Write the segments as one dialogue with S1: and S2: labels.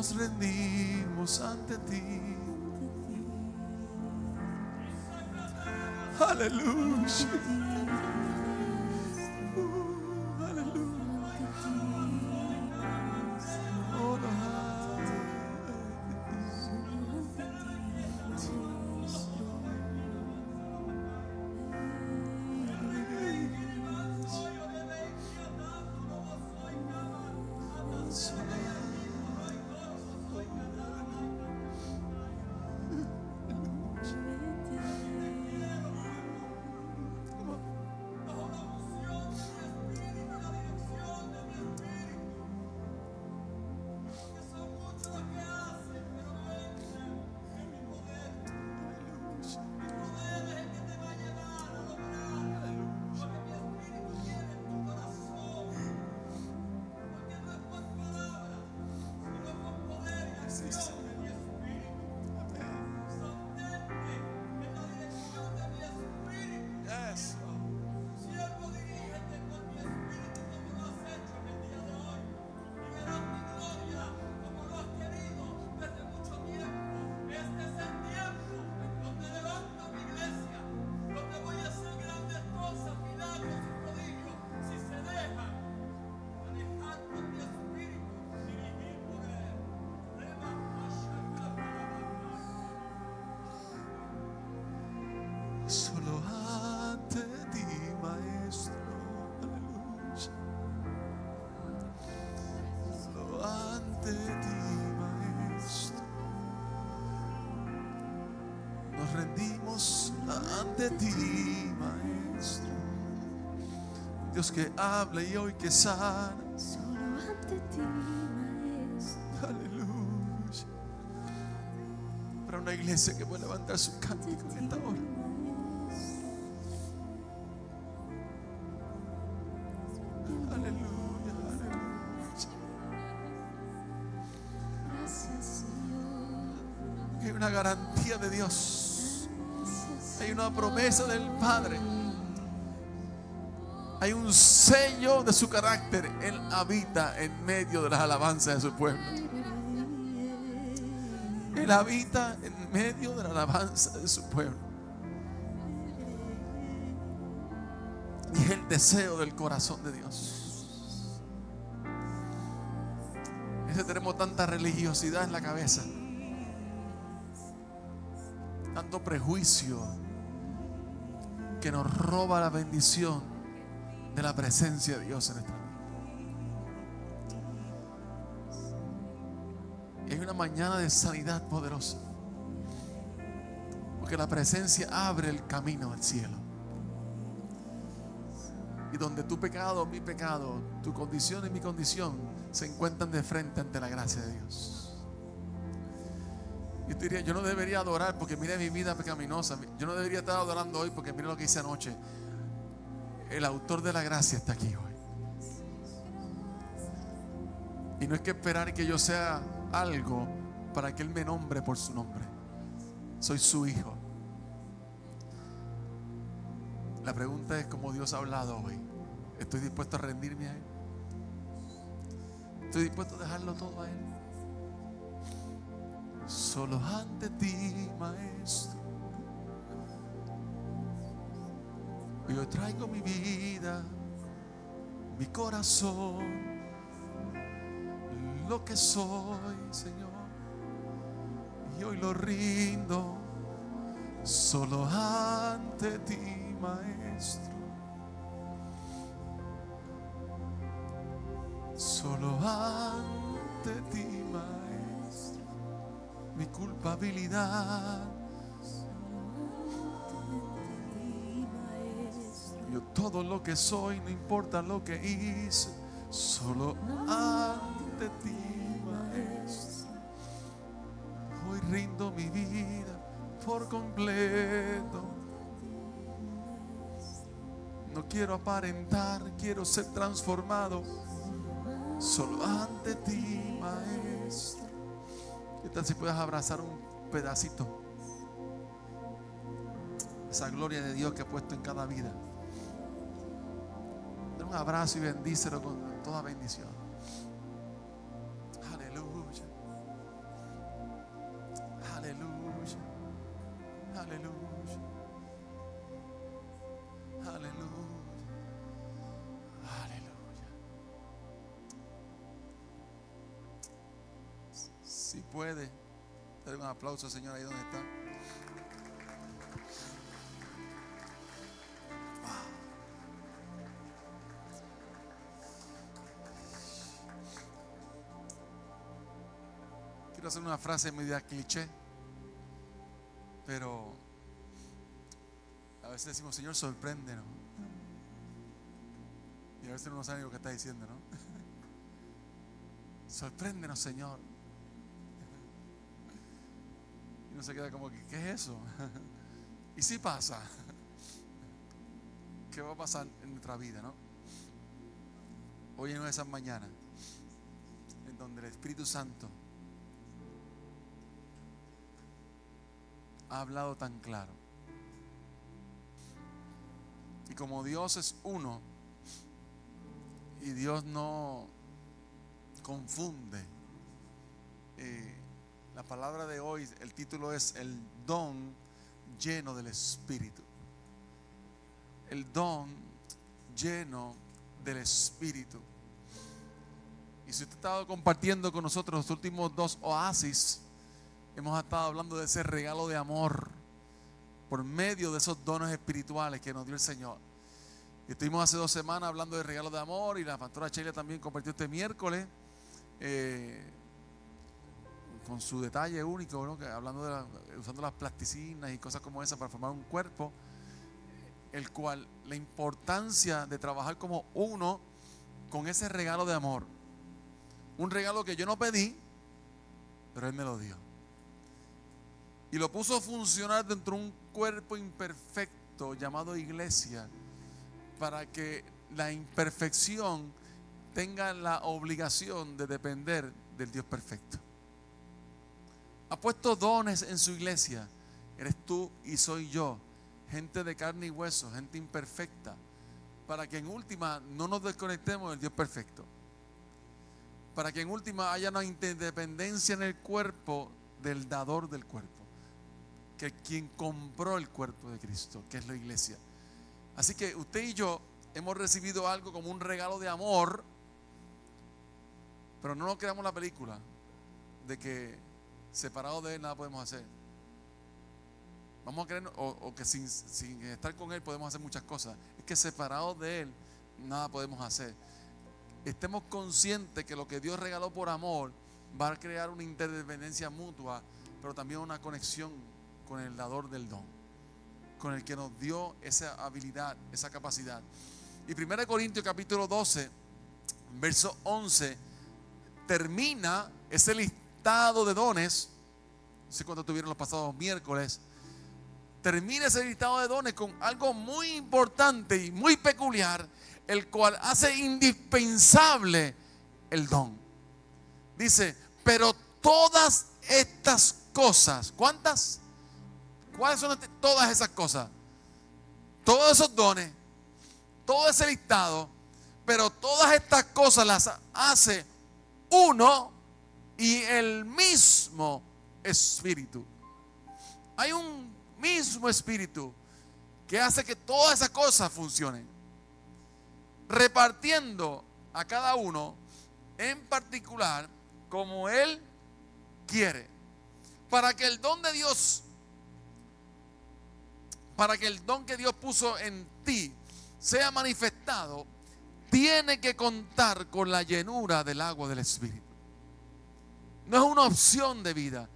S1: Nos rendimos ante ti. Aleluya. Ante ti, maestro. Dios que habla y hoy que sana.
S2: Solo ante ti, maestro.
S1: Aleluya. Para una iglesia que puede levantar su cántico en esta hora. Aleluya, aleluya.
S2: Gracias, Señor.
S1: Hay una garantía de Dios. Una promesa del Padre. Hay un sello de su carácter. Él habita en medio de las alabanzas de su pueblo. Él habita en medio de la alabanza de su pueblo. Y es el deseo del corazón de Dios. Ese tenemos tanta religiosidad en la cabeza. Tanto prejuicio que nos roba la bendición de la presencia de Dios en esta vida. Y hay una mañana de sanidad poderosa. Porque la presencia abre el camino al cielo. Y donde tu pecado, mi pecado, tu condición y mi condición se encuentran de frente ante la gracia de Dios. Y te diría, yo no debería adorar porque mire mi vida pecaminosa. Yo no debería estar adorando hoy porque mire lo que hice anoche. El autor de la gracia está aquí hoy. Y no es que esperar que yo sea algo para que Él me nombre por su nombre. Soy su hijo. La pregunta es cómo Dios ha hablado hoy. ¿Estoy dispuesto a rendirme a Él? ¿Estoy dispuesto a dejarlo todo a Él? Solo ante ti, Maestro. Yo traigo mi vida, mi corazón, lo que soy, Señor. Y hoy lo rindo solo ante ti, Maestro. Solo ante ti, Maestro. Mi culpabilidad. Yo todo lo que soy, no importa lo que hice, solo ante ti, Maestro. Hoy rindo mi vida por completo. No quiero aparentar, quiero ser transformado solo ante ti, Maestro. ¿Qué tal si puedes abrazar un pedacito? Esa gloria de Dios que ha puesto en cada vida. Dale un abrazo y bendícelo con toda bendición. Aplauso, Señor, ahí donde está. Quiero hacer una frase media cliché, pero a veces decimos, Señor, sorpréndenos. Y a veces no sabe lo que está diciendo, ¿no? Sorpréndenos, Señor. Y uno se queda como que, ¿qué es eso? Y si pasa, ¿qué va a pasar en nuestra vida, no? Hoy en una de esas mañanas, en donde el Espíritu Santo ha hablado tan claro. Y como Dios es uno, y Dios no confunde, eh, la palabra de hoy, el título es el don lleno del Espíritu. El don lleno del Espíritu. Y si usted ha estado compartiendo con nosotros los últimos dos oasis, hemos estado hablando de ese regalo de amor por medio de esos dones espirituales que nos dio el Señor. Estuvimos hace dos semanas hablando de regalo de amor y la pastora Sheila también compartió este miércoles eh, con su detalle único, hablando de usando las plasticinas y cosas como esas para formar un cuerpo, el cual la importancia de trabajar como uno con ese regalo de amor, un regalo que yo no pedí, pero Él me lo dio. Y lo puso a funcionar dentro de un cuerpo imperfecto llamado iglesia para que la imperfección tenga la obligación de depender del Dios perfecto. Ha puesto dones en su iglesia. Eres tú y soy yo, gente de carne y hueso, gente imperfecta, para que en última no nos desconectemos del Dios perfecto. Para que en última haya una interdependencia en el cuerpo del dador del cuerpo que quien compró el cuerpo de Cristo, que es la iglesia. Así que usted y yo hemos recibido algo como un regalo de amor, pero no nos creamos la película de que separados de Él nada podemos hacer. Vamos a creer, o, que sin, sin estar con Él podemos hacer muchas cosas. Es que separados de Él nada podemos hacer. Estemos conscientes que lo que Dios regaló por amor va a crear una interdependencia mutua, pero también una conexión con el dador del don, con el que nos dio esa habilidad, esa capacidad. Y 1 Corintios capítulo 12, verso 11, termina ese listado de dones, no sé cuánto tuvieron los pasados miércoles, termina ese listado de dones con algo muy importante y muy peculiar, el cual hace indispensable el don. Dice, pero todas estas cosas, ¿cuántas? ¿Cuáles son este- todas esas cosas? Todos esos dones, todo ese listado, pero todas estas cosas las hace uno y el mismo espíritu. Hay un mismo espíritu que hace que todas esas cosas funcionen, repartiendo a cada uno en particular como él quiere, para que el don de Dios para que el don que Dios puso en ti sea manifestado, tiene que contar con la llenura del agua del Espíritu. No es una opción de vida,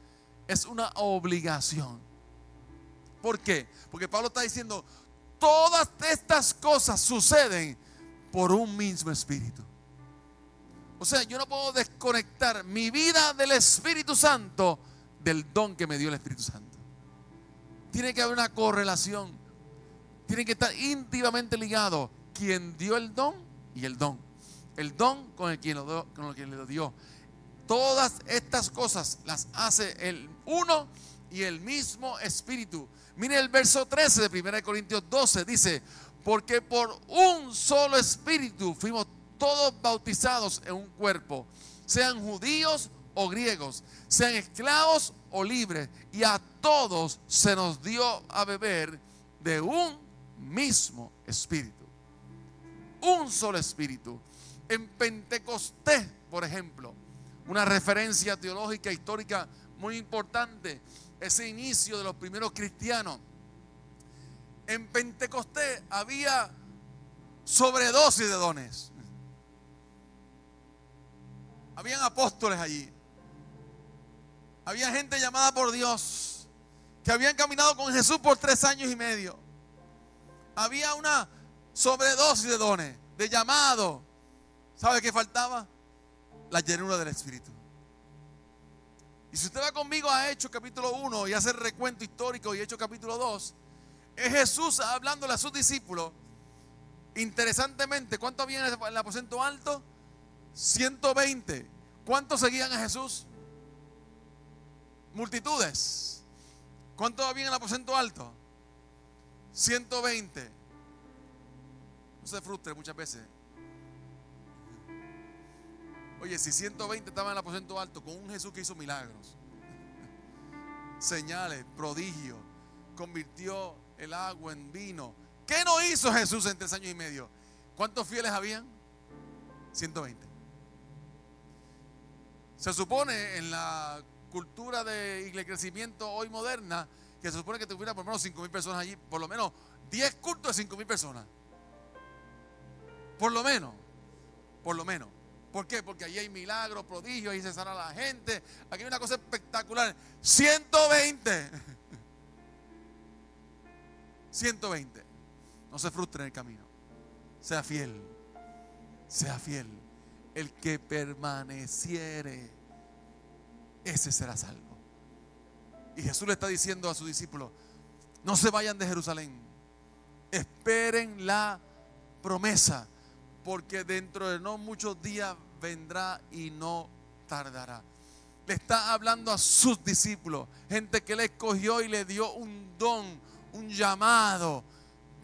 S1: es una obligación. ¿Por qué? Porque Pablo está diciendo, todas estas cosas suceden por un mismo Espíritu. O sea, yo no puedo desconectar mi vida del Espíritu Santo del don que me dio el Espíritu Santo. Tiene que haber una correlación. Tiene que estar íntimamente ligado quien dio el don y el don. El don con el quien lo dio, con el quien lo dio. Todas estas cosas las hace el uno y el mismo espíritu. Mire el verso 13 de 1 Corintios 12 dice, porque por un solo espíritu fuimos todos bautizados en un cuerpo, sean judíos o griegos, sean esclavos o libres, y a todos se nos dio a beber de un mismo espíritu. Un solo espíritu. En Pentecostés, por ejemplo, una referencia teológica histórica muy importante, ese inicio de los primeros cristianos. En Pentecostés había sobredosis de dones. Habían apóstoles allí. Había gente llamada por Dios que habían caminado con Jesús por tres años y medio. Había una sobredosis de dones, de llamado. ¿Sabe qué faltaba? La llenura del Espíritu. Y si usted va conmigo a Hechos capítulo 1 y hace el recuento histórico y Hechos capítulo 2, es Jesús hablándole a sus discípulos. Interesantemente, ¿cuánto había en el aposento alto? 120. ¿Cuántos seguían a Jesús? Multitudes. ¿Cuántos había en el aposento alto? 120. No se frustre muchas veces. Oye, si 120 estaban en el aposento alto con un Jesús que hizo milagros, señales, prodigios, convirtió el agua en vino. ¿Qué no hizo Jesús en tres años y medio? ¿Cuántos fieles habían? 120. Se supone en la cultura de iglesia crecimiento hoy moderna que se supone que tuviera por lo menos 5 mil personas allí, por lo menos 10 cultos de 5 mil personas. Por lo menos, por lo menos. ¿Por qué? Porque allí hay milagros, prodigios, ahí se sana la gente. Aquí hay una cosa espectacular. 120. 120. No se frustre en el camino. Sea fiel. Sea fiel. El que permaneciere, ese será salvo. Y Jesús le está diciendo a sus discípulos, no se vayan de Jerusalén. Esperen la promesa, porque dentro de no muchos días vendrá y no tardará. Le está hablando a sus discípulos, gente que le escogió y le dio un don, un llamado,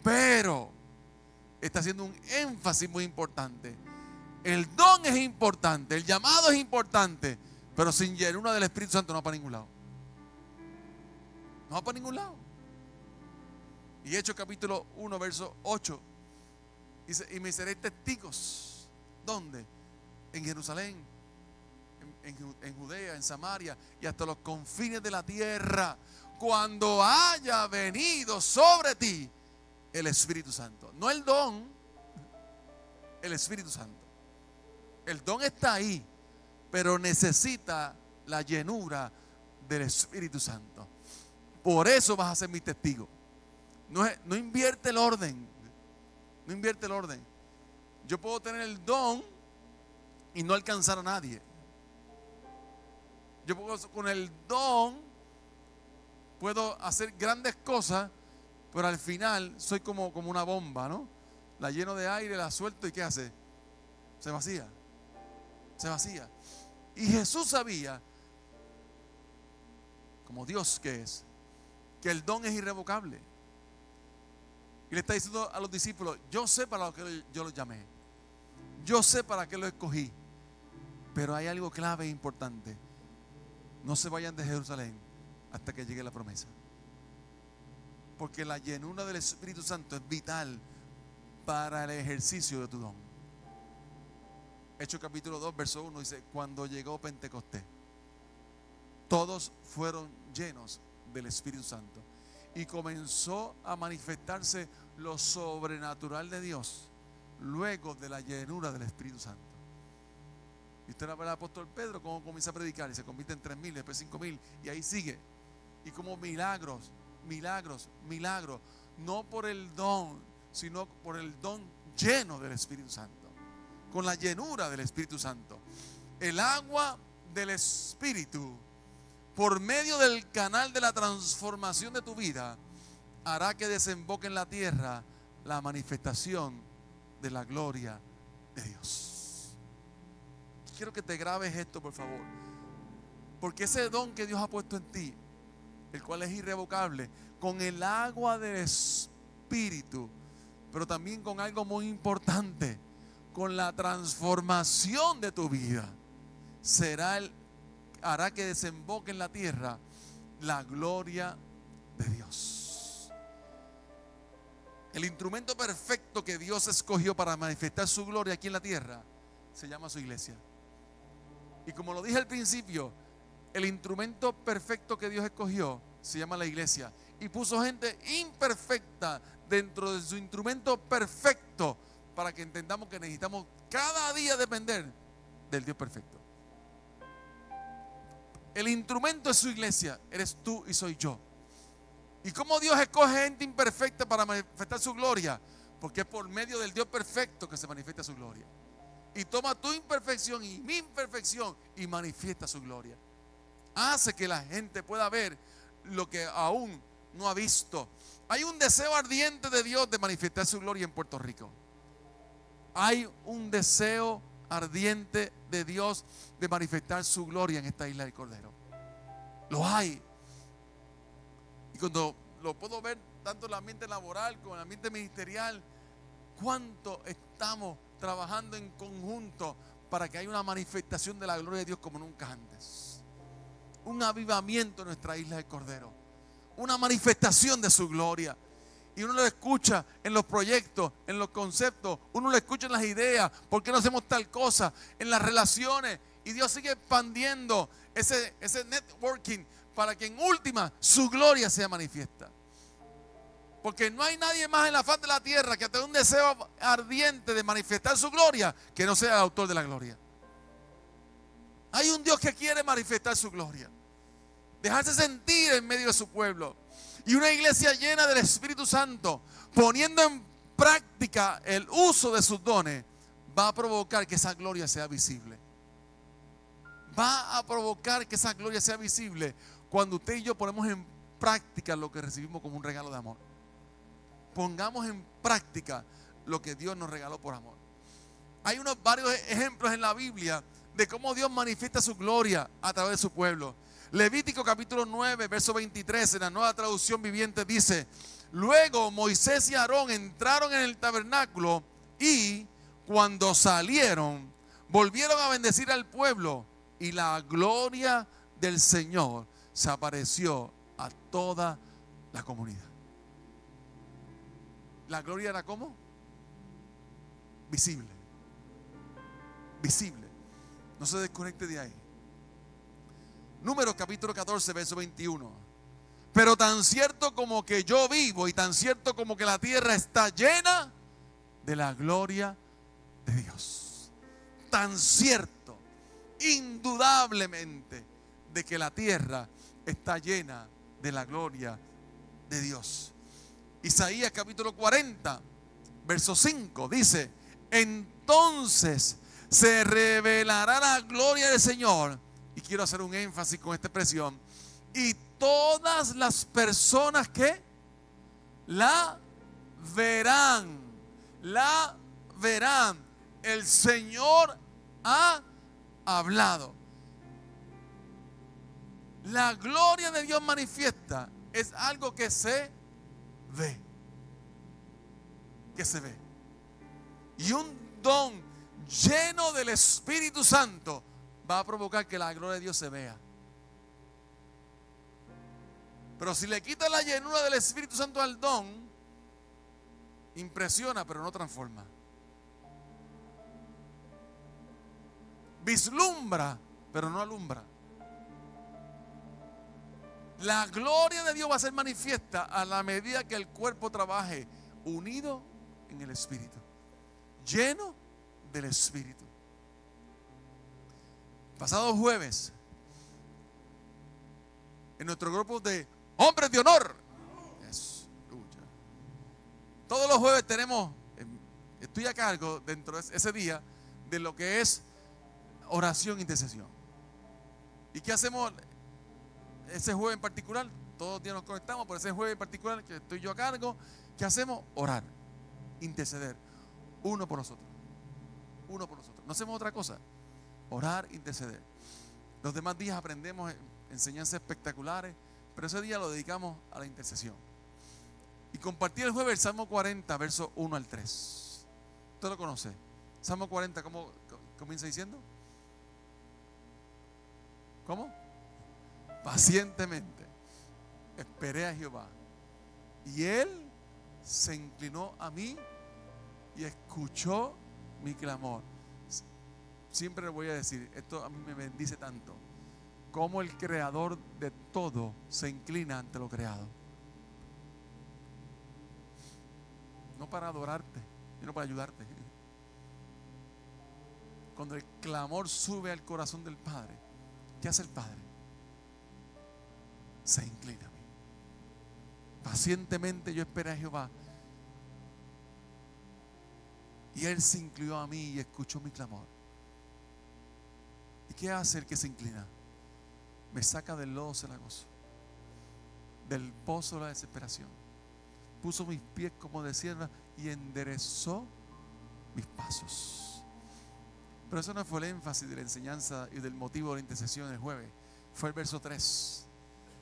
S1: pero está haciendo un énfasis muy importante. El don es importante, el llamado es importante, pero sin llenura del Espíritu Santo no va para ningún lado. No va para ningún lado. Y Hechos capítulo 1, verso 8. Dice, y me seréis testigos. ¿Dónde? En Jerusalén, en, en, Judea, en Samaria y hasta los confines de la tierra. Cuando haya venido sobre ti el Espíritu Santo. No el don, el Espíritu Santo. El don está ahí, pero necesita la llenura del Espíritu Santo. Por eso vas a ser mi testigo. No, no invierte el orden. No invierte el orden. Yo puedo tener el don y no alcanzar a nadie. Yo con el don puedo hacer grandes cosas, pero al final soy como, como una bomba, ¿no? La lleno de aire, la suelto y ¿qué hace? Se vacía. Se vacía. Y Jesús sabía, como Dios que es, que el don es irrevocable. Y le está diciendo a los discípulos, yo sé para lo que yo los llamé. Yo sé para qué lo escogí. Pero hay algo clave e importante. No se vayan de Jerusalén hasta que llegue la promesa. Porque la llenura del Espíritu Santo es vital para el ejercicio de tu don. Hechos capítulo 2, verso 1 dice, cuando llegó Pentecostés, todos fueron llenos del Espíritu Santo. Y comenzó a manifestarse lo sobrenatural de Dios luego de la llenura del Espíritu Santo. Y usted ve al apóstol Pedro cómo comienza a predicar y se convierte en tres mil, después cinco mil y ahí sigue. Y como milagros, milagros, milagros, no por el don, sino por el don lleno del Espíritu Santo, con la llenura del Espíritu Santo. El agua del Espíritu, por medio del canal de la transformación de tu vida, hará que desemboque en la tierra la manifestación de la gloria de Dios. Quiero que te grabes esto, por favor. Porque ese don que Dios ha puesto en ti, el cual es irrevocable, con el agua del Espíritu, pero también con algo muy importante, con la transformación de tu vida, será hará que desemboque en la tierra la gloria de Dios. El instrumento perfecto que Dios escogió para manifestar su gloria aquí en la tierra se llama su iglesia. Y como lo dije al principio, el instrumento perfecto que Dios escogió se llama la iglesia. Y puso gente imperfecta dentro de su instrumento perfecto para que entendamos que necesitamos cada día depender del Dios perfecto. El instrumento es su iglesia, eres tú y soy yo. ¿Y cómo Dios escoge gente imperfecta para manifestar su gloria? Porque es por medio del Dios perfecto que se manifiesta su gloria. Y toma tu imperfección y mi imperfección y manifiesta su gloria. Hace que la gente pueda ver lo que aún no ha visto. Hay un deseo ardiente de Dios de manifestar su gloria en Puerto Rico. Hay un deseo ardiente de Dios de manifestar su gloria en esta isla del Cordero. Lo hay. Y cuando lo puedo ver tanto en el ambiente laboral como en el ambiente ministerial, cuánto estamos trabajando en conjunto para que haya una manifestación de la gloria de Dios como nunca antes. Un avivamiento en nuestra isla del Cordero. Una manifestación de su gloria. Y uno lo escucha en los proyectos, en los conceptos, uno lo escucha en las ideas, ¿por qué no hacemos tal cosa? En las relaciones. Y Dios sigue expandiendo ese, ese networking para que en última su gloria sea manifiesta. Porque no hay nadie más en la faz de la tierra que tenga un deseo ardiente de manifestar su gloria que no sea el autor de la gloria. Hay un Dios que quiere manifestar su gloria. Dejarse sentir en medio de su pueblo. Y una iglesia llena del Espíritu Santo, poniendo en práctica el uso de sus dones, va a provocar que esa gloria sea visible. Va a provocar que esa gloria sea visible cuando usted y yo ponemos en práctica lo que recibimos como un regalo de amor. Pongamos en práctica lo que Dios nos regaló por amor. Hay unos varios ejemplos en la Biblia de cómo Dios manifiesta su gloria a través de su pueblo. Levítico capítulo 9, verso 23, en la nueva traducción viviente dice, luego Moisés y Aarón entraron en el tabernáculo y cuando salieron, volvieron a bendecir al pueblo y la gloria del Señor se apareció a toda la comunidad. ¿La gloria era cómo? Visible. Visible. No se desconecte de ahí. Números capítulo 14, verso 21. Pero tan cierto como que yo vivo y tan cierto como que la tierra está llena de la gloria de Dios. Tan cierto, indudablemente, de que la tierra está llena de la gloria de Dios. Isaías capítulo 40, verso 5 dice, entonces se revelará la gloria del Señor y quiero hacer un énfasis con esta expresión, y todas las personas que la verán, la verán. El Señor ha hablado. La gloria de Dios manifiesta es algo que se ve. Que se ve. Y un don lleno del Espíritu Santo va a provocar que la gloria de Dios se vea. Pero si le quita la llenura del Espíritu Santo al don, impresiona pero no transforma. Vislumbra pero no alumbra. La gloria de Dios va a ser manifiesta a la medida que el cuerpo trabaje unido en el Espíritu, lleno del Espíritu. Pasado jueves, en nuestro grupo de hombres de honor, todos los jueves tenemos, em, estoy a cargo dentro de ese día de lo que es oración e intercesión. ¿Y qué hacemos ese jueves en particular? Todos los días nos conectamos, por ese jueves en particular que estoy yo a cargo, ¿qué hacemos? Orar, interceder, uno por nosotros, uno por nosotros. No hacemos otra cosa orar, interceder. Los demás días aprendemos enseñanzas espectaculares, pero ese día lo dedicamos a la intercesión. Y compartí el jueves el Salmo 40, versos 1 al 3. ¿Usted lo conoce? Salmo 40, ¿cómo comienza diciendo? ¿Cómo? Pacientemente. Esperé a Jehová. Y él se inclinó a mí y escuchó mi clamor. Siempre voy a decir, esto a mí me bendice tanto. Como el creador de todo se inclina ante lo creado. No para adorarte, sino para ayudarte. Cuando el clamor sube al corazón del Padre, ¿qué hace el Padre? Se inclina a mí. Pacientemente yo esperé a Jehová. Y Él se inclinó a mí y escuchó mi clamor. ¿Y qué hace el que se inclina? Me saca del lodo cenagoso, del pozo de la desesperación. Puso mis pies como de sierva y enderezó mis pasos. Pero eso no fue el énfasis de la enseñanza y del motivo de la intercesión el jueves. Fue el verso 3.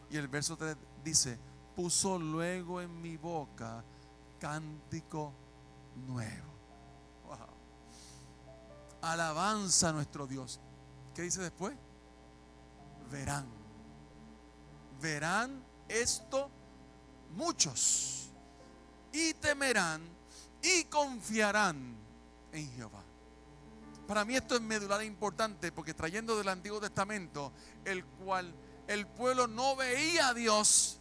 S1: Y el verso 3 dice, puso luego en mi boca cántico nuevo. Wow. Alabanza a nuestro Dios. ¿Qué dice después? Verán. Verán esto muchos. Y temerán y confiarán en Jehová. Para mí esto es medular e importante porque trayendo del Antiguo Testamento, el cual el pueblo no veía a Dios,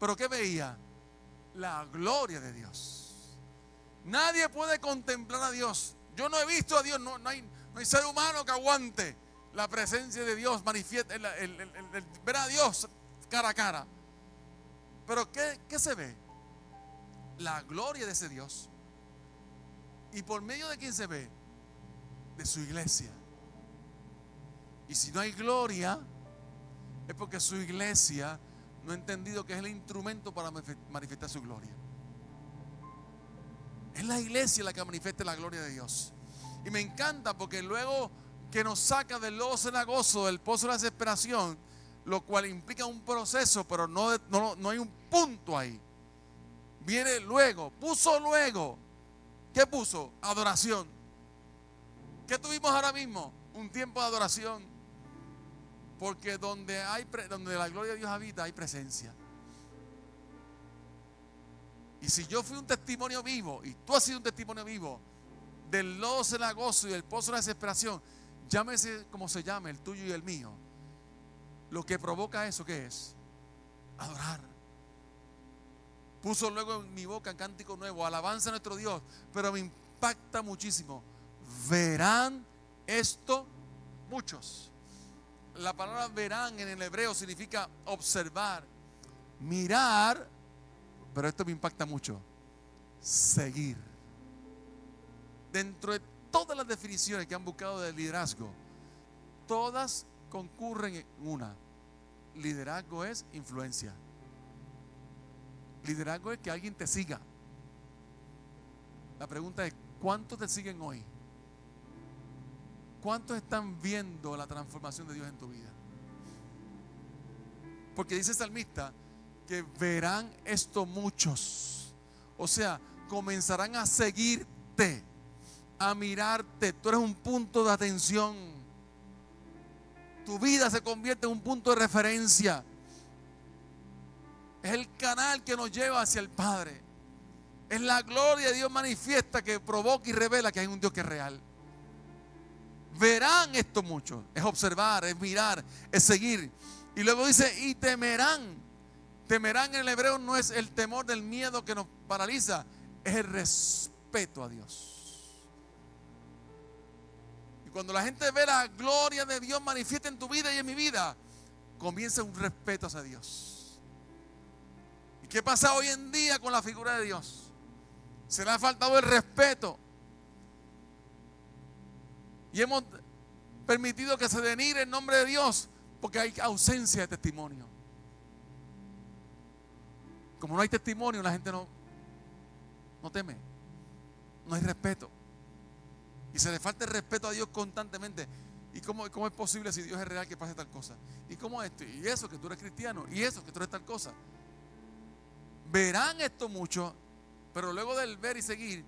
S1: pero ¿qué veía? La gloria de Dios. Nadie puede contemplar a Dios. Yo no he visto a Dios, no, no, hay, no hay, ser humano que aguante la presencia de Dios, manifiesta, el, ver a Dios cara a cara. Pero ¿qué, ¿qué se ve? La gloria de ese Dios. ¿Y por medio de quién se ve? De su iglesia. Y si no hay gloria, es porque su iglesia no ha entendido que es el instrumento para manifestar su gloria. Es la iglesia la que manifiesta la gloria de Dios. Y me encanta porque luego que nos saca del lodo cenagoso, del pozo de la desesperación, lo cual implica un proceso, pero no, no, no hay un punto ahí. Viene luego, puso luego. ¿Qué puso? Adoración. ¿Qué tuvimos ahora mismo? Un tiempo de adoración. Porque donde, hay, donde la gloria de Dios habita hay presencia. Y si yo fui un testimonio vivo y tú has sido un testimonio vivo del lodo cenagoso y del pozo de la desesperación, llámese como se llame, el tuyo y el mío. Lo que provoca eso, ¿qué es? Adorar. Puso luego en mi boca cántico nuevo, alabanza a nuestro Dios, pero me impacta muchísimo. Verán esto muchos. La palabra verán en el hebreo significa observar, mirar, pero esto me impacta mucho, seguir. Dentro de todas las definiciones que han buscado de liderazgo, todas concurren en una. Liderazgo es influencia. Liderazgo es que alguien te siga. La pregunta es, ¿cuántos te siguen hoy? ¿Cuántos están viendo la transformación de Dios en tu vida? Porque dice el salmista que verán esto muchos. O sea, comenzarán a seguirte, a mirarte. Tú eres un punto de atención. Tu vida se convierte en un punto de referencia. Es el canal que nos lleva hacia el Padre. Es la gloria de Dios manifiesta que provoca y revela que hay un Dios que es real. Verán esto mucho. Es observar, es mirar, es seguir. Y luego dice, y temerán. Temerán en el hebreo no es el temor del miedo que nos paraliza, es el respeto a Dios. Y cuando la gente ve la gloria de Dios manifiesta en tu vida y en mi vida, comienza un respeto hacia Dios. ¿Y qué pasa hoy en día con la figura de Dios? Se le ha faltado el respeto. Y hemos permitido que se denigre el nombre de Dios porque hay ausencia de testimonio. Como no hay testimonio, la gente no, no teme. No hay respeto. Y se le falta el respeto a Dios constantemente. ¿Y cómo, cómo es posible si Dios es real que pase tal cosa? ¿Y cómo esto? Y eso que tú eres cristiano. Y eso que tú eres tal cosa. Verán esto mucho, pero luego del ver y seguir,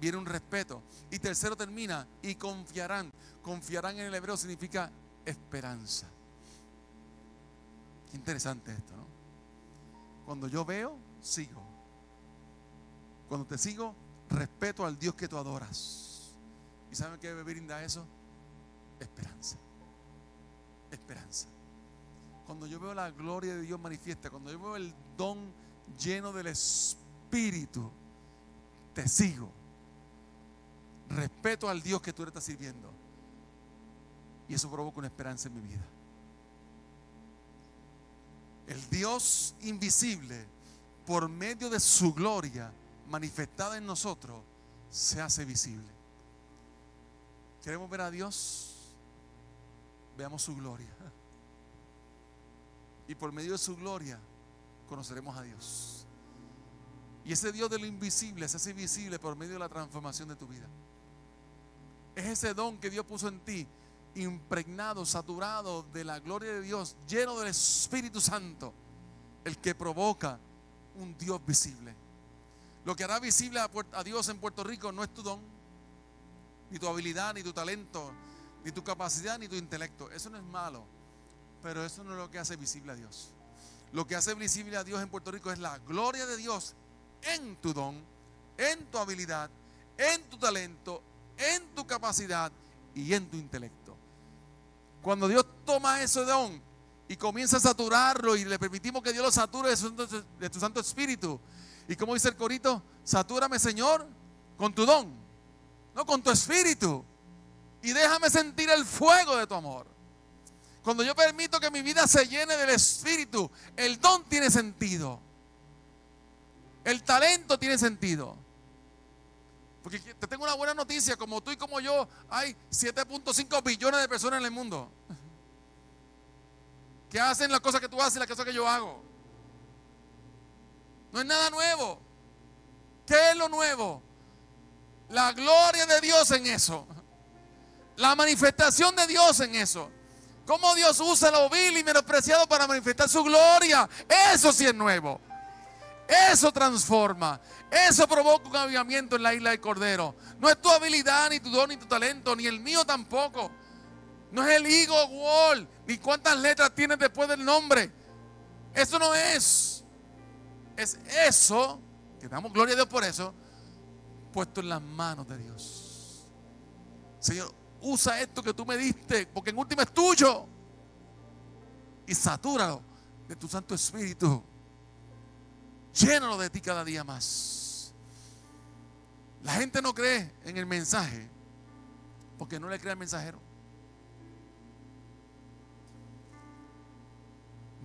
S1: viene un respeto. Y tercero termina, y confiarán. Confiarán en el hebreo significa esperanza. Qué interesante esto, ¿no? Cuando yo veo, sigo. Cuando te sigo, respeto al Dios que tú adoras. ¿Y saben qué brinda eso? Esperanza. Esperanza. Cuando yo veo la gloria de Dios manifiesta, cuando yo veo el don lleno del Espíritu, te sigo. Respeto al Dios que tú le estás sirviendo. Y eso provoca una esperanza en mi vida. El Dios invisible, por medio de su gloria manifestada en nosotros, se hace visible. ¿Queremos ver a Dios? Veamos su gloria. Y por medio de su gloria conoceremos a Dios. Y ese Dios de lo invisible se hace visible por medio de la transformación de tu vida. Es ese don que Dios puso en ti, impregnado, saturado de la gloria de Dios, lleno del Espíritu Santo, el que provoca un Dios visible. Lo que hará visible a, Dios en Puerto Rico no es tu don, ni tu habilidad, ni tu talento, ni tu capacidad, ni tu intelecto. Eso no es malo. Pero eso no es lo que hace visible a Dios. Lo que hace visible a Dios en Puerto Rico es la gloria de Dios en tu don, en tu habilidad, en tu talento, en tu capacidad y en tu intelecto. Cuando Dios toma ese don y comienza a saturarlo y le permitimos que Dios lo sature de, su, de tu Santo Espíritu. Y como dice el corito, satúrame Señor con tu don, no con tu espíritu. Y déjame sentir el fuego de tu amor. Cuando yo permito que mi vida se llene del Espíritu, el don tiene sentido. El talento tiene sentido. Porque te tengo una buena noticia, como tú y como yo, hay 7.5 billones de personas en el mundo que hacen las cosas que tú haces y las cosas que yo hago. No es nada nuevo. ¿Qué es lo nuevo? La gloria de Dios en eso. La manifestación de Dios en eso. Cómo Dios usa lo vil y menospreciado para manifestar su gloria. Eso sí es nuevo. Eso transforma. Eso provoca un avivamiento en la isla del Cordero. No es tu habilidad, ni tu don, ni tu talento, ni el mío tampoco. No es el higo wall, ni cuántas letras tienes después del nombre. Eso no es. Es eso, que damos gloria a Dios por eso, puesto en las manos de Dios. Señor, usa esto que tú me diste, porque en última es tuyo. Y satúralo de tu Santo Espíritu. Llénalo de ti cada día más. La gente no cree en el mensaje porque no le cree al mensajero.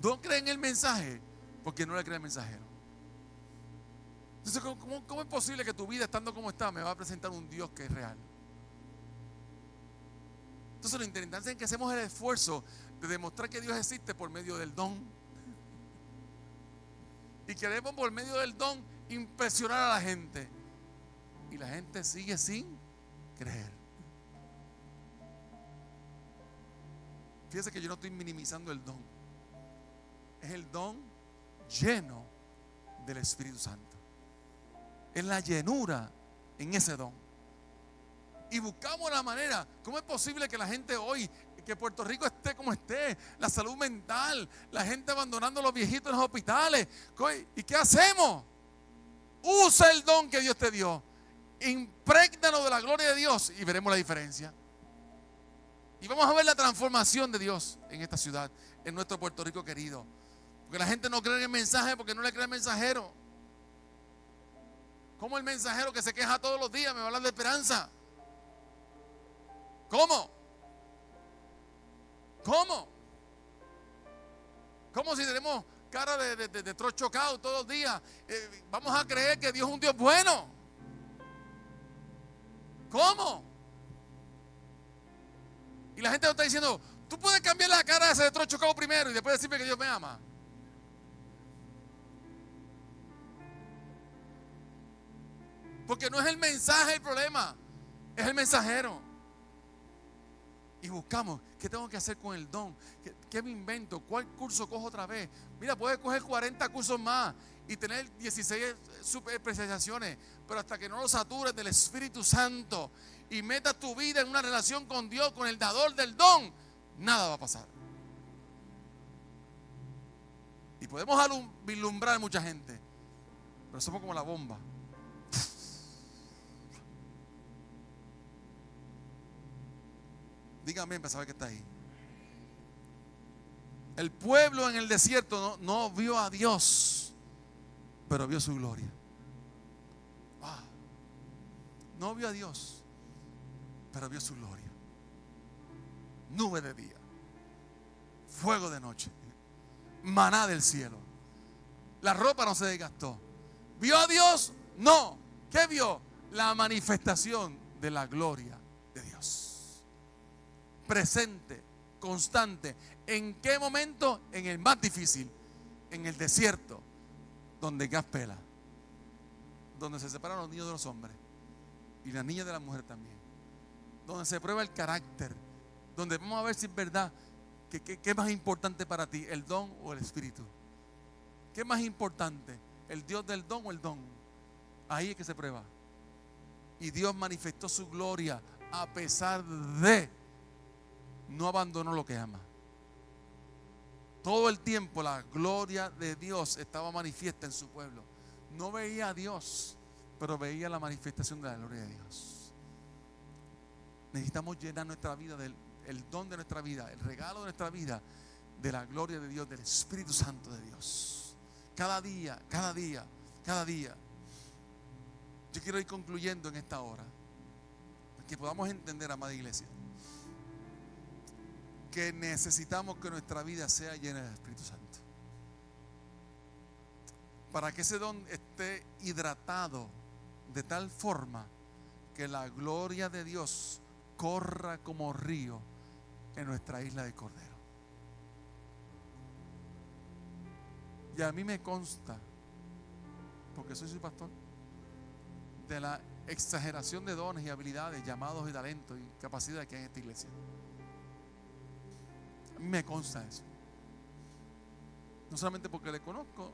S1: No cree en el mensaje porque no le cree al mensajero. Entonces, ¿cómo, ¿cómo, es posible que tu vida, estando como está, me va a presentar un Dios que es real? Entonces lo interesante es que hacemos el esfuerzo de demostrar que Dios existe por medio del don. Y queremos por medio del don impresionar a la gente. Y la gente sigue sin creer. Fíjese que yo no estoy minimizando el don. Es el don lleno del Espíritu Santo. Es la llenura en ese don y buscamos la manera. ¿Cómo es posible que la gente hoy, que Puerto Rico esté como esté, la salud mental, la gente abandonando a los viejitos en los hospitales? ¿Y qué hacemos? Usa el don que Dios te dio. Imprégnalo de la gloria de Dios y veremos la diferencia. Y vamos a ver la transformación de Dios en esta ciudad, en nuestro Puerto Rico querido. Porque la gente no cree en el mensaje porque no le cree el mensajero. Como el mensajero que se queja todos los días me va a hablar de esperanza. ¿Cómo? ¿Cómo? ¿Cómo si tenemos cara de, de, chocado todos los días? Eh, vamos a creer que Dios es un Dios bueno. ¿Cómo? Y la gente nos está diciendo, tú puedes cambiar la cara de ese de chocado primero y después decirme que Dios me ama. Porque no es el mensaje el problema, es el mensajero y buscamos qué tengo que hacer con el don, ¿Qué, me invento, cuál curso cojo otra vez. Mira, puedes coger 40 cursos más y tener 16 especializaciones, pero hasta que no lo satures del Espíritu Santo y metas tu vida en una relación con Dios, con el dador del don, nada va a pasar. Y podemos vislumbrar mucha gente. Pero somos como la bomba. Dígame para saber que está ahí. El pueblo en el desierto no, vio a Dios, pero vio su gloria. No vio a Dios, pero vio su gloria. Nube de día, fuego de noche, maná del cielo. La ropa no se desgastó. ¿Vio a Dios? No. ¿Qué vio? La manifestación de la gloria. Presente, constante. ¿En qué momento? En el más difícil, en el desierto, donde gas pela, donde se separan los niños de los hombres y las niñas de la mujer también, donde se prueba el carácter, donde vamos a ver si es verdad que, que- qué es más importante para ti, el don o el espíritu. ¿Qué es más importante? ¿El Dios del don o el don? Ahí es que se prueba. Y Dios manifestó su gloria a pesar de no abandonó lo que ama. Todo el tiempo la gloria de Dios estaba manifiesta en su pueblo. No veía a Dios, pero veía la manifestación de la gloria de Dios. Necesitamos llenar nuestra vida del el don de nuestra vida, el regalo de nuestra vida, de la gloria de Dios, del Espíritu Santo de Dios. Cada día, cada día, cada día. Yo quiero ir concluyendo en esta hora. Que podamos entender, amada iglesia, que necesitamos que nuestra vida sea llena del Espíritu Santo. Para que ese don esté hidratado de tal forma que la gloria de Dios corra como río en nuestra isla de Cordero. Y a mí me consta, porque soy su pastor, de la exageración de dones y habilidades, llamados y talentos y capacidades que hay en esta iglesia. Me consta eso. No solamente porque le conozco,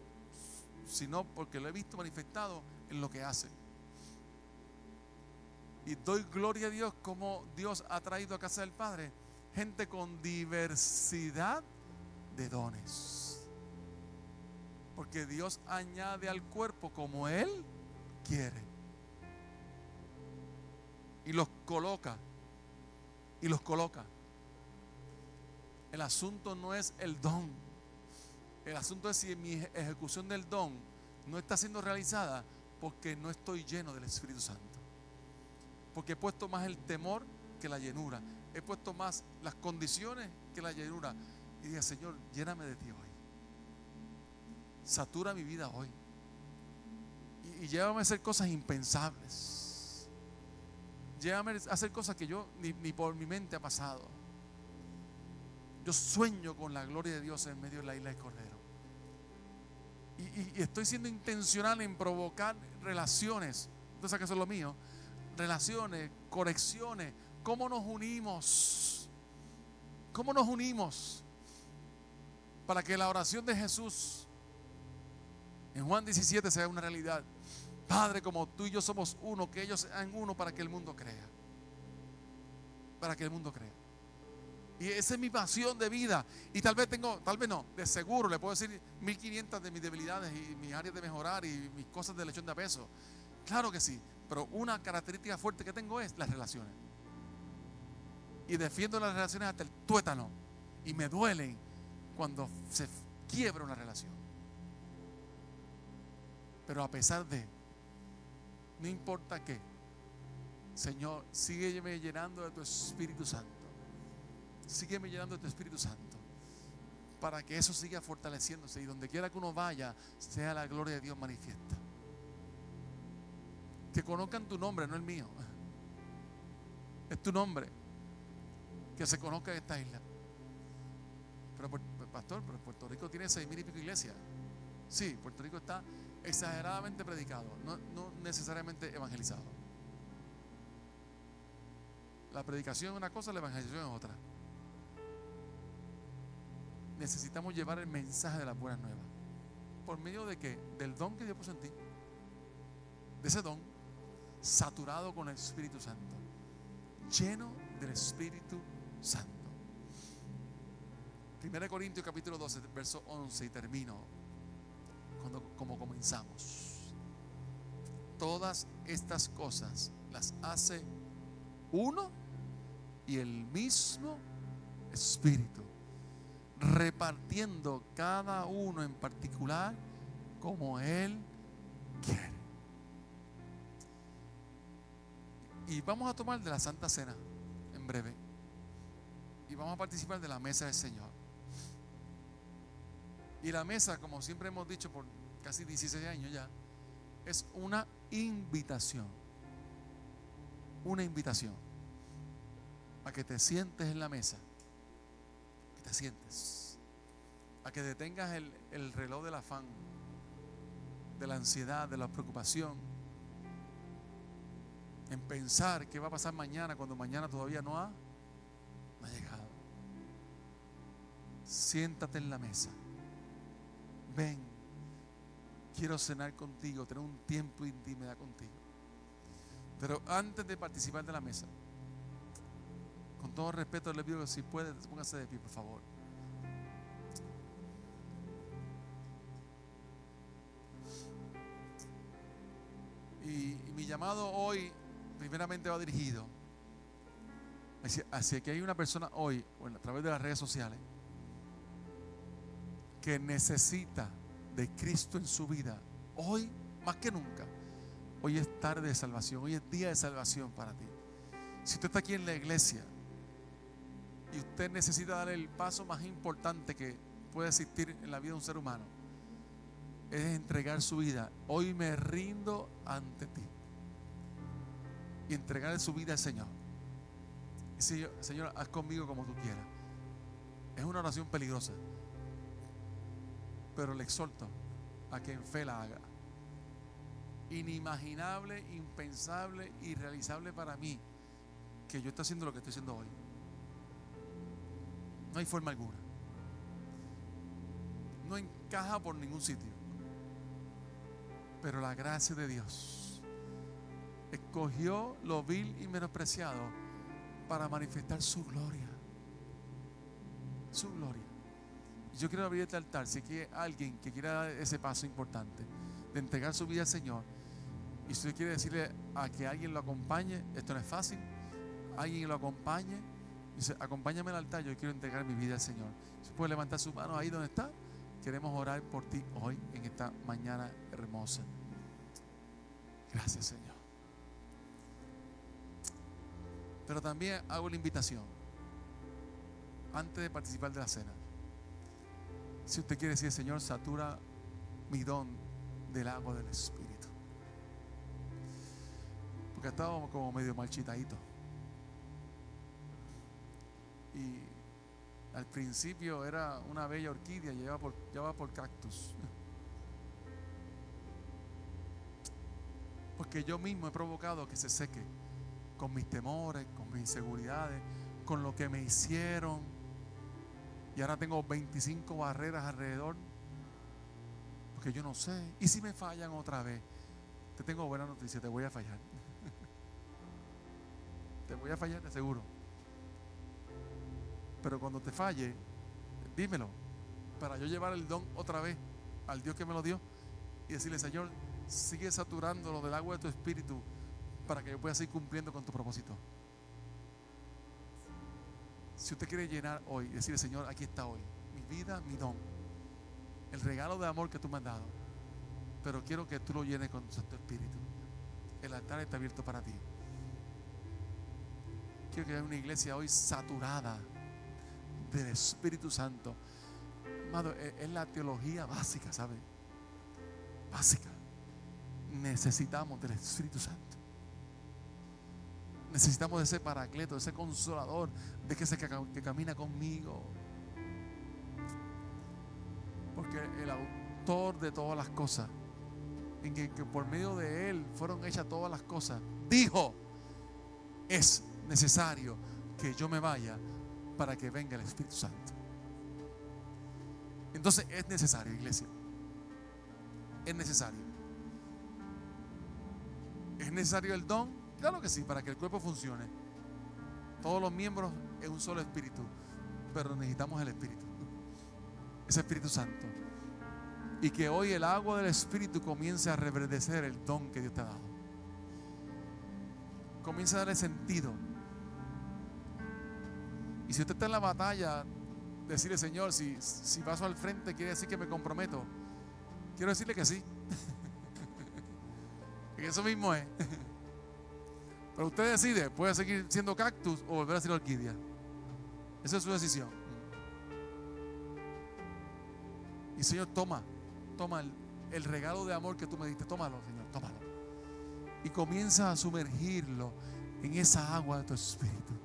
S1: sino porque lo he visto manifestado en lo que hace. Y doy gloria a Dios como Dios ha traído a casa del Padre gente con diversidad de dones. Porque Dios añade al cuerpo como Él quiere. Y los coloca. Y los coloca. El asunto no es el don. El asunto es si mi ejecución del don no está siendo realizada porque no estoy lleno del Espíritu Santo. Porque he puesto más el temor que la llenura. He puesto más las condiciones que la llenura. Y dije, Señor, lléname de ti hoy. Satura mi vida hoy. Y, y llévame a hacer cosas impensables. Llévame a hacer cosas que yo ni, ni por mi mente ha pasado. Yo sueño con la gloria de Dios en medio de la isla de Cordero. Y, estoy siendo intencional en provocar relaciones. Entonces, que eso es lo mío. Relaciones, conexiones. ¿Cómo nos unimos? ¿Cómo nos unimos? Para que la oración de Jesús en Juan 17 sea una realidad. Padre, como tú y yo somos uno, que ellos sean uno para que el mundo crea. Para que el mundo crea. Y esa es mi pasión de vida. Y tal vez tengo, tal vez no, de seguro le puedo decir 1500 de mis debilidades y mis áreas de mejorar y mis cosas de lechón de peso. Claro que sí, pero una característica fuerte que tengo es las relaciones. Y defiendo las relaciones hasta el tuétano. Y me duelen cuando se quiebra una relación. Pero a pesar de, no importa qué, Señor, sígueme llenando de tu Espíritu Santo. Sígueme llenando de tu Espíritu Santo. Para que eso siga fortaleciéndose y donde quiera que uno vaya, sea la gloria de Dios manifiesta. Que conozcan tu nombre, no el mío. Es tu nombre. Que se conozca en esta isla. Pero, Puer- pastor, pero Puerto Rico tiene seis mil y pico iglesias. Sí, Puerto Rico está exageradamente predicado, no, no necesariamente evangelizado. La predicación es una cosa, la evangelización es otra. Necesitamos llevar el mensaje de las buenas nuevas. ¿Por medio de qué? Del don que Dios puso en ti. De ese don, saturado con el Espíritu Santo. Lleno del Espíritu Santo. 1 Corintios capítulo 12, verso 11 y termino cuando, como comenzamos. Todas estas cosas las hace uno y el mismo Espíritu, repartiendo cada uno en particular como Él quiere. Y vamos a tomar de la Santa Cena en breve. Y vamos a participar de la mesa del Señor. Y la mesa, como siempre hemos dicho por casi 16 años ya, es una invitación. Una invitación a que te sientes en la mesa. Sientes. A que detengas el, el reloj del afán, de la ansiedad, de la preocupación. En pensar qué va a pasar mañana cuando mañana todavía no ha, no ha llegado. Siéntate en la mesa. Ven. Quiero cenar contigo, tener un tiempo intimidad contigo. Pero antes de participar de la mesa, con todo respeto le pido que si puede, póngase de pie, por favor. Y, mi llamado hoy, primeramente va dirigido hacia que hay una persona hoy, bueno, a través de las redes sociales, que necesita de Cristo en su vida, hoy más que nunca, hoy es tarde de salvación, hoy es día de salvación para ti. Si usted está aquí en la iglesia y usted necesita dar el paso más importante que puede existir en la vida de un ser humano, es entregar su vida. Hoy me rindo ante ti y entregar su vida al Señor. Señor, Señor, haz conmigo como tú quieras. Es una oración peligrosa pero le exhorto a que en fe la haga. Inimaginable, impensable, irrealizable para mí que yo esté haciendo lo que estoy haciendo hoy. No hay forma alguna. No encaja por ningún sitio. Pero la gracia de Dios escogió lo vil y menospreciado para manifestar su gloria. Su gloria. Yo quiero abrir este altar. Si hay alguien que quiera dar ese paso importante de entregar su vida al Señor, y si usted quiere decirle a que alguien lo acompañe, esto no es fácil, alguien lo acompañe, dice, acompáñame al altar, yo quiero entregar mi vida al Señor. Si puede levantar su mano ahí donde está, queremos orar por ti hoy en esta mañana hermosa. Gracias, Señor. Pero también hago la invitación antes de participar de la cena. Si usted quiere decir, Señor, satura mi don del agua del Espíritu. Porque estaba como medio marchitadito. Y al principio era una bella orquídea, llevaba por, llevaba por cactus. Porque yo mismo he provocado que se seque con mis temores, con mis inseguridades, con lo que me hicieron y ahora tengo 25 barreras alrededor. Porque yo no sé. ¿Y si me fallan otra vez? Te tengo buena noticia, te voy a fallar. te voy a fallar de seguro. Pero cuando te falle, dímelo. Para yo llevar el don otra vez al Dios que me lo dio. Y decirle, Señor, sigue saturándolo del agua de tu espíritu para que yo pueda seguir cumpliendo con tu propósito. Si usted quiere llenar hoy, decirle, Señor, aquí está hoy, mi vida, mi don, el regalo de amor que tú me has dado, pero quiero que tú lo llenes con tu Santo Espíritu. El altar está abierto para ti. Quiero que haya una iglesia hoy saturada del Espíritu Santo. Amado, es es la teología básica, ¿sabe? Básica. Necesitamos del Espíritu Santo. Necesitamos de ese paracleto, de ese consolador, de que ese que, camina conmigo. Porque el autor de todas las cosas, en que por medio de él fueron hechas todas las cosas, dijo, es necesario que yo me vaya para que venga el Espíritu Santo. Entonces es necesario, iglesia. Es necesario. ¿Es necesario el don? Claro que sí, para que el cuerpo funcione. Todos los miembros en un solo espíritu, pero necesitamos el espíritu. ese Espíritu Santo. Y que hoy el agua del Espíritu comience a reverdecer el don que Dios te ha dado. Comience a darle sentido. Y si usted está en la batalla, decirle, Señor, si, si paso al frente, quiere decir que me comprometo. Quiero decirle que sí. que eso mismo es. Pero usted decide, puede seguir siendo cactus o volver a ser orquídea. Esa es su decisión. Y Señor, toma, toma el, el regalo de amor que tú me diste. Tómalo, Señor, tómalo. Y comienza a sumergirlo en esa agua de tu espíritu.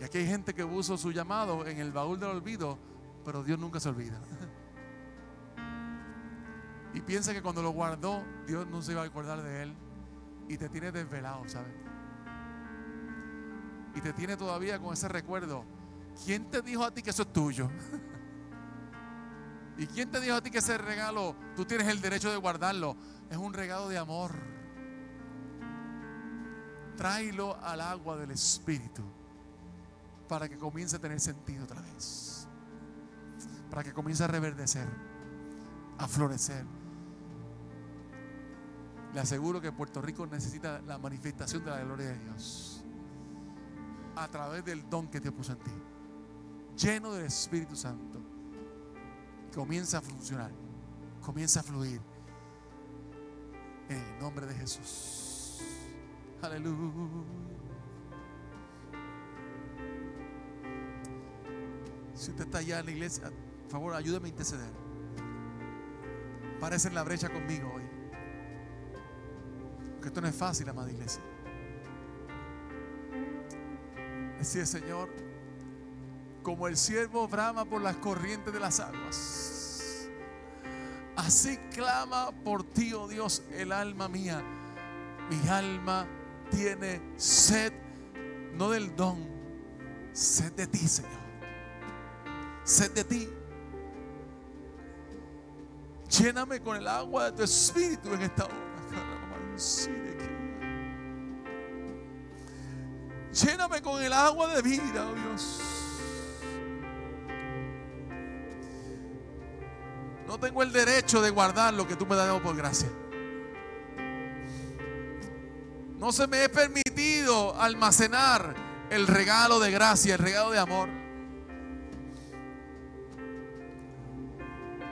S1: Y aquí hay gente que puso su llamado en el baúl del olvido, pero Dios nunca se olvida. Y piensa que cuando lo guardó, Dios no se iba a acordar de él. Y te tiene desvelado, ¿sabes? Y te tiene todavía con ese recuerdo. ¿Quién te dijo a ti que eso es tuyo? ¿Y quién te dijo a ti que ese regalo tú tienes el derecho de guardarlo? Es un regalo de amor. Tráelo al agua del Espíritu para que comience a tener sentido otra vez. Para que comience a reverdecer, a florecer. Le aseguro que Puerto Rico necesita la manifestación de la gloria de Dios a través del don que te puso en ti, lleno del Espíritu Santo. Comienza a funcionar, comienza a fluir en el nombre de Jesús. Aleluya. Si usted está allá en la iglesia, por favor, ayúdeme a interceder. Parece en la brecha conmigo hoy. Porque esto no es fácil, amada iglesia. Decir, Señor, como el siervo brama por las corrientes de las aguas, así clama por ti, oh Dios, el alma mía. Mi alma tiene sed, no del don, sed de ti, Señor. Sed de ti. Lléname con el agua de tu espíritu en esta hora. Lléname con el agua de vida, oh Dios. No tengo el derecho de guardar lo que tú me has dado por gracia. No se me he permitido almacenar el regalo de gracia, el regalo de amor.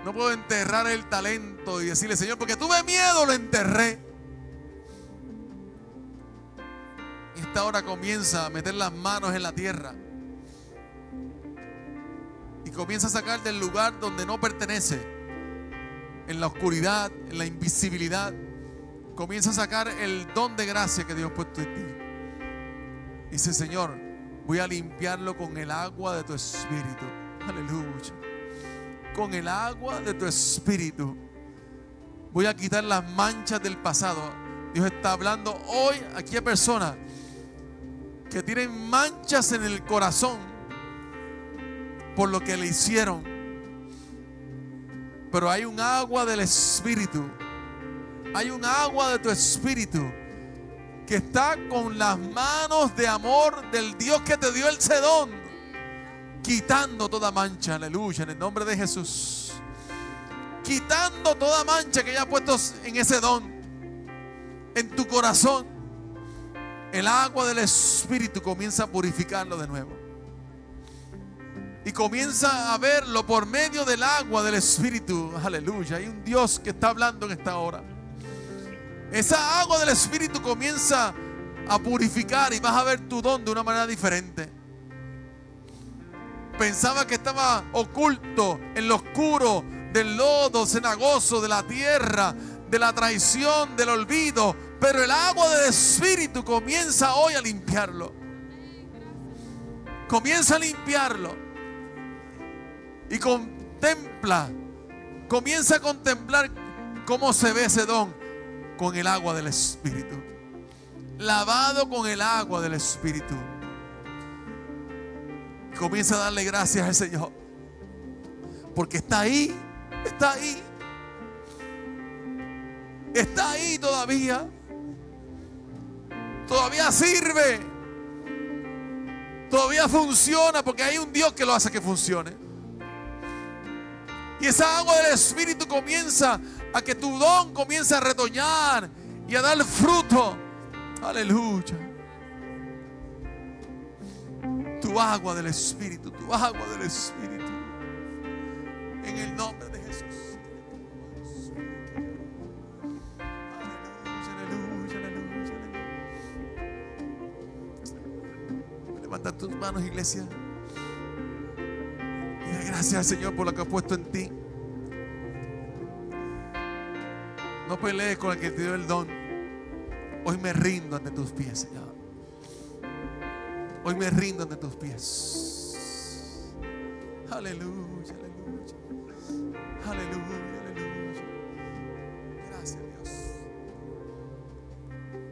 S1: No puedo enterrar el talento y decirle, Señor, porque tuve miedo, lo enterré. Esta hora comienza a meter las manos en la tierra. Y comienza a sacar del lugar donde no pertenece. En la oscuridad, en la invisibilidad. Comienza a sacar el don de gracia que Dios ha puesto en ti. Dice, Señor, voy a limpiarlo con el agua de tu espíritu. Aleluya con el agua de tu espíritu. Voy a quitar las manchas del pasado. Dios está hablando hoy aquí a personas que tienen manchas en el corazón por lo que le hicieron. Pero hay un agua del espíritu. Hay un agua de tu espíritu que está con las manos de amor del Dios que te dio el sedón quitando toda mancha, aleluya, en el nombre de Jesús. Quitando toda mancha que haya puesto en ese don, en tu corazón. El agua del Espíritu comienza a purificarlo de nuevo. Y comienza a verlo por medio del agua del Espíritu. Aleluya. Hay un Dios que está hablando en esta hora. Esa agua del Espíritu comienza a purificar y vas a ver tu don de una manera diferente. Pensaba que estaba oculto en lo oscuro del lodo cenagoso de la tierra, de la traición, del olvido. Pero el agua del Espíritu comienza hoy a limpiarlo. Comienza a limpiarlo. Y contempla, comienza a contemplar cómo se ve ese don con el agua del Espíritu. Lavado con el agua del Espíritu. Comienza a darle gracias al Señor. Porque está ahí, está ahí. Está ahí todavía. Todavía sirve. Todavía funciona porque hay un Dios que lo hace que funcione. Y esa agua del Espíritu comienza a que tu don comience a retoñar y a dar fruto. Aleluya. Tu agua del Espíritu, tu agua del Espíritu. En el nombre de Jesús. Aleluya, aleluya, aleluya, aleluya. Levanta tus manos, iglesia. Y gracias al Señor por lo que ha puesto en ti. No pelees con el que te dio el don. Hoy me rindo ante tus pies, Señor. Hoy me rindo ante tus pies. Aleluya, aleluya. Aleluya.